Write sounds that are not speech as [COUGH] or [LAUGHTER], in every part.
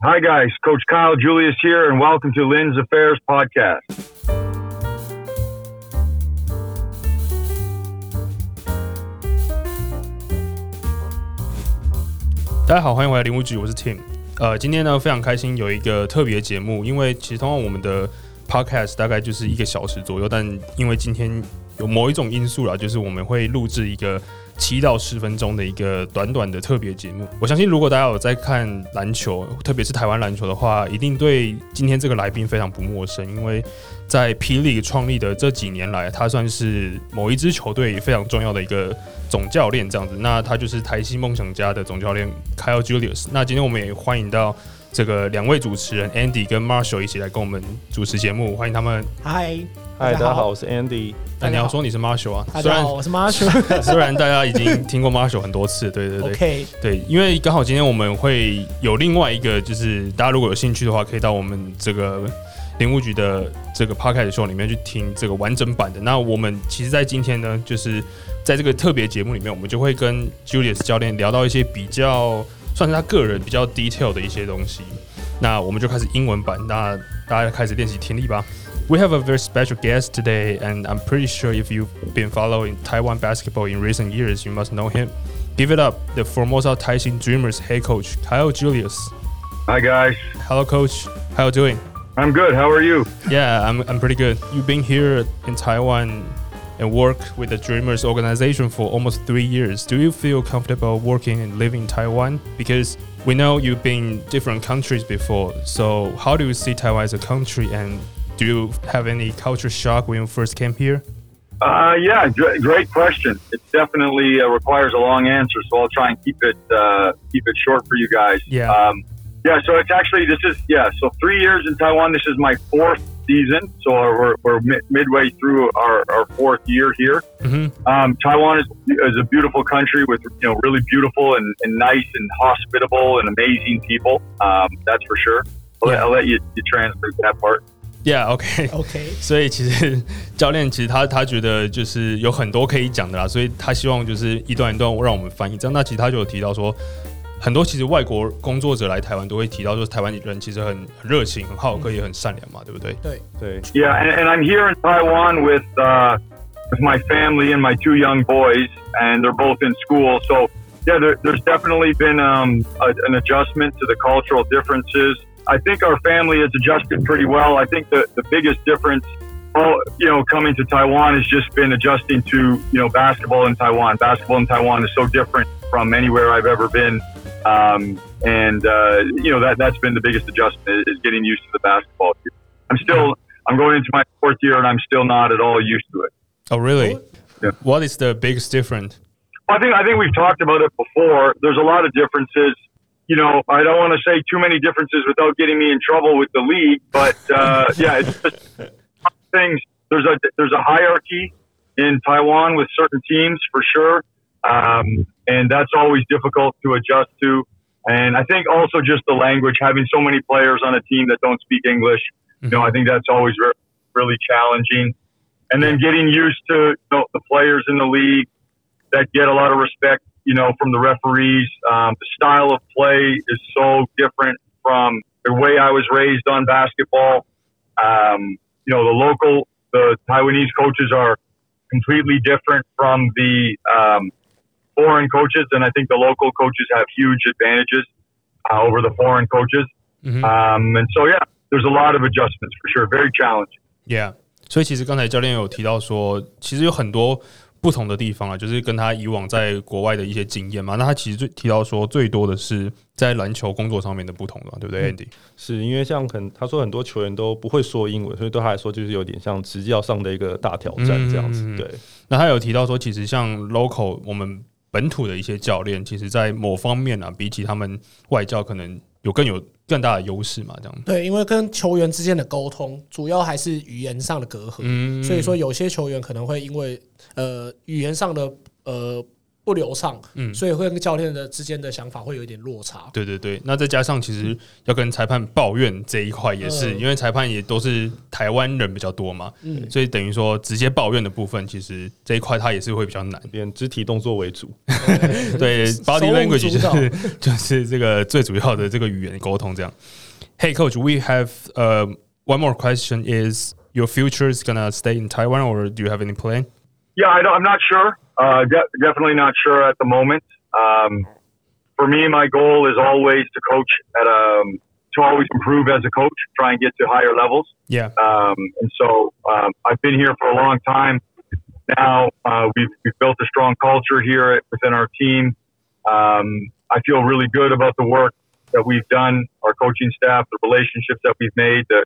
Hi, guys. Coach Kyle Julius here, and welcome to Lynn's Affairs Podcast. 大家好，欢迎回来林务局，我是 Tim。呃，今天呢非常开心有一个特别节目，因为其实通常我们的 podcast 大概就是一个小时左右，但因为今天有某一种因素啦，就是我们会录制一个七到十分钟的一个短短的特别节目。我相信如果大家有在看篮球，特别是台湾篮球的话，一定对今天这个来宾非常不陌生，因为在霹雳创立的这几年来，他算是某一支球队非常重要的一个。总教练这样子，那他就是台西梦想家的总教练 Kyle Julius。那今天我们也欢迎到这个两位主持人 Andy 跟 Marshall 一起来跟我们主持节目，欢迎他们。嗨，嗨，大家好，我是 Andy。那你要说你是 Marshall 啊？大家好，我是 Marshall。[LAUGHS] 虽然大家已经听过 Marshall 很多次，对对对，OK，对，因为刚好今天我们会有另外一个，就是大家如果有兴趣的话，可以到我们这个林务局的这个 Podcast Show 里面去听这个完整版的。那我们其实，在今天呢，就是。在这个特别节目里面，我们就会跟 Julius 教练聊到一些比较算是他个人比较 detail 的一些东西。那我们就开始英文版，那大家开始练习听力吧。We have a very special guest today, and I'm pretty sure if you've been following Taiwan basketball in recent years, you must know him. Give it up, the Formosa Taishin Dreamers head coach Kyle Julius. Hi guys. Hello, coach. How are you doing? I'm good. How are you? Yeah, I'm, I'm pretty good. You've been here in Taiwan and work with the Dreamers organization for almost three years. Do you feel comfortable working and living in Taiwan? Because we know you've been different countries before. So how do you see Taiwan as a country, and do you have any culture shock when you first came here? Uh, yeah, great question. It definitely uh, requires a long answer, so I'll try and keep it uh, keep it short for you guys. Yeah. Um, yeah. So it's actually this is yeah. So three years in Taiwan. This is my fourth season, so we're, we're midway through our, our fourth year here. Mm-hmm. Um, Taiwan is, is a beautiful country with you know really beautiful and, and nice and hospitable and amazing people. Um, that's for sure. I'll, yeah. I'll let you, you translate that part. Yeah, OK OK。[LAUGHS] 所以其实教练其实他他觉得就是有很多可以讲的啦，所以他希望就是一段一段让我们翻译。这样，那其实他就有提到说， 很多其实外国工作者来台湾都会提到，说台湾人其实很很热情、很好客，也很善良嘛，对不对？对对。Yeah, and, and I'm here in Taiwan with uh, with my family and my two young boys, and they're both in school. So yeah, there, there's definitely been um, a, an adjustment to the cultural differences. I think our family has adjusted pretty well. I think the, the biggest difference, well, you know, coming to Taiwan has just been adjusting to, you know, basketball in Taiwan. Basketball in Taiwan is so different from anywhere I've ever been. Um, and uh, you know that that's been the biggest adjustment is getting used to the basketball. I'm still I'm going into my fourth year and I'm still not at all used to it. Oh, really? Yeah. What is the biggest difference? I think I think we've talked about it before. There's a lot of differences. You know, I don't want to say too many differences without getting me in trouble with the league, but uh, [LAUGHS] yeah, it's just things. There's a there's a hierarchy in Taiwan with certain teams for sure. Um, and that's always difficult to adjust to. And I think also just the language, having so many players on a team that don't speak English, you know, I think that's always re- really challenging. And then getting used to you know, the players in the league that get a lot of respect, you know, from the referees. Um, the style of play is so different from the way I was raised on basketball. Um, you know, the local, the Taiwanese coaches are completely different from the um, foreign coaches, and I think the local coaches have huge advantages uh, over the foreign coaches. Mm-hmm. Um, and so, yeah, there's a lot of adjustments for sure. Very challenging. Yeah. 所以其实刚才教练有提到说，其实有很多不同的地方啊，就是跟他以往在国外的一些经验嘛。那他其实最提到说，最多的是在篮球工作上面的不同了，对不对，Andy？是因为像很他说很多球员都不会说英文，所以对他来说就是有点像执教上的一个大挑战这样子。对。那他有提到说，其实像 local 我们本土的一些教练，其实，在某方面啊，比起他们外教，可能有更有更大的优势嘛？这样对，因为跟球员之间的沟通，主要还是语言上的隔阂，所以说有些球员可能会因为呃语言上的呃不流畅，嗯所以会跟教练的之间的想法会有一点落差。对对对，那再加上其实要跟裁判抱怨这一块也是，嗯因为裁判也都是台湾人比较多嘛，嗯所以等于说直接抱怨的部分，其实这一块他也是会比较难。边肢体动作为主，对，body language 就是就是这个最主要的这个语言沟通这样。Hey coach, we have uh one more question is your future is gonna stay in Taiwan or do you have any plan? Yeah, I don't, I'm not sure. Uh, de- definitely not sure at the moment. Um, for me, my goal is always to coach at um, to always improve as a coach, try and get to higher levels. Yeah. Um, and so um, I've been here for a long time. Now uh, we've, we've built a strong culture here at, within our team. Um, I feel really good about the work that we've done, our coaching staff, the relationships that we've made, the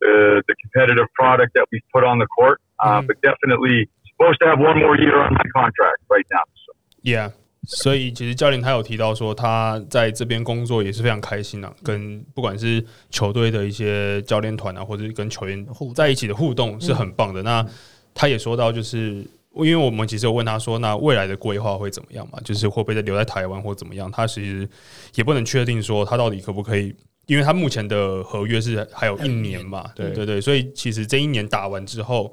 the, the competitive product that we've put on the court. Uh, Mhm. But definitely supposed to have one more year on my contract right now. So. Yeah，所以其实教练他有提到说，他在这边工作也是非常开心啊，跟不管是球队的一些教练团啊，或者是跟球员互在一起的互动是很棒的。那他也说到，就是因为我们其实有问他说，那未来的规划会怎么样嘛？就是会不会再留在台湾或怎么样？他其实也不能确定说他到底可不可以。因为他目前的合约是还有一年嘛，对对对，所以其实这一年打完之后，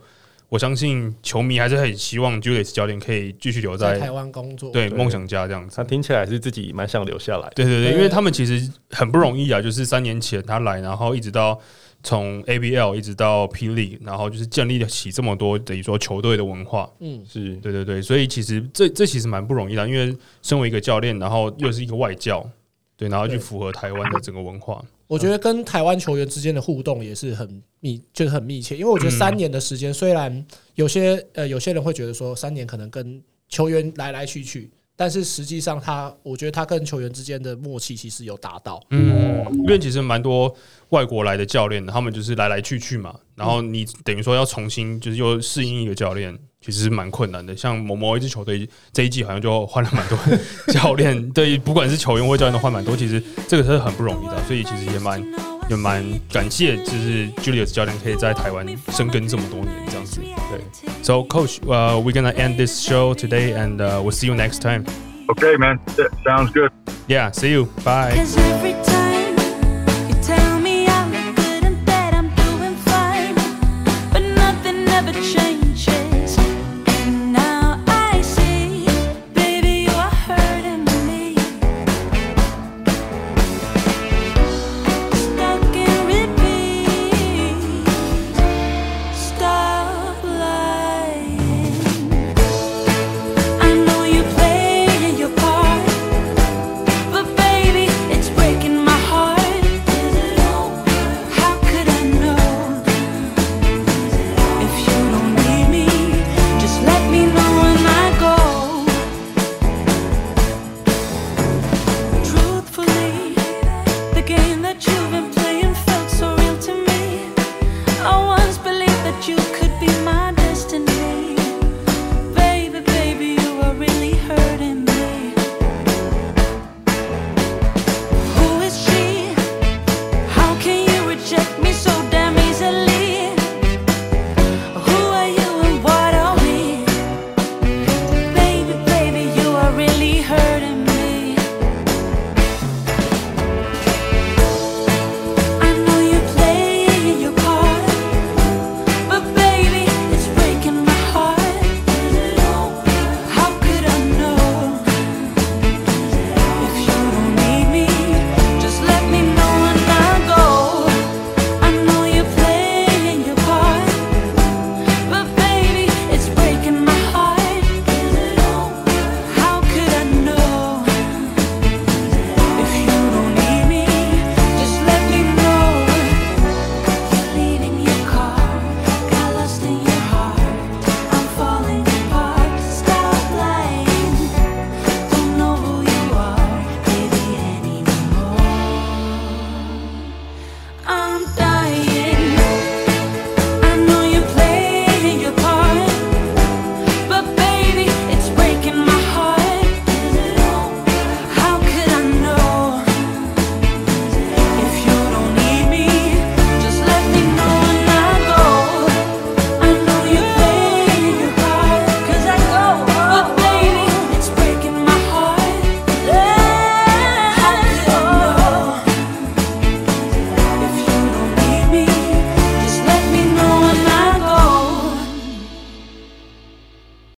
我相信球迷还是很希望 Julius 教练可以继续留在在台湾工作，对对梦想家这样子他。听起来是自己蛮想留下来。对对对，对因为他们其实很不容易啊，就是三年前他来，然后一直到从 ABL 一直到霹雳，然后就是建立起这么多等于说球队的文化。嗯，是对对对，所以其实这这其实蛮不容易的，因为身为一个教练，然后又是一个外教，对，然后去符合台湾的整个文化。[COUGHS] 我觉得跟台湾球员之间的互动也是很密，就是很密切。因为我觉得三年的时间，虽然有些呃有些人会觉得说三年可能跟球员来来去去，但是实际上他，我觉得他跟球员之间的默契其实有达到。嗯，因为其实蛮多外国来的教练，他们就是来来去去嘛，然后你等于说要重新就是又适应一个教练，其实是蛮困难的。像某某一支球队这一季好像就换了蛮多教练，对，不管是球员或教练都换蛮多，其实这个是很不容易的，所以其实也蛮也蛮感谢，就是 Julius 教练可以在台湾生根这么多年这样子。对，So Coach，呃、we're gonna end this show today and、uh, we'll see you next time. Okay, man. That sounds good. Yeah, see you. Bye.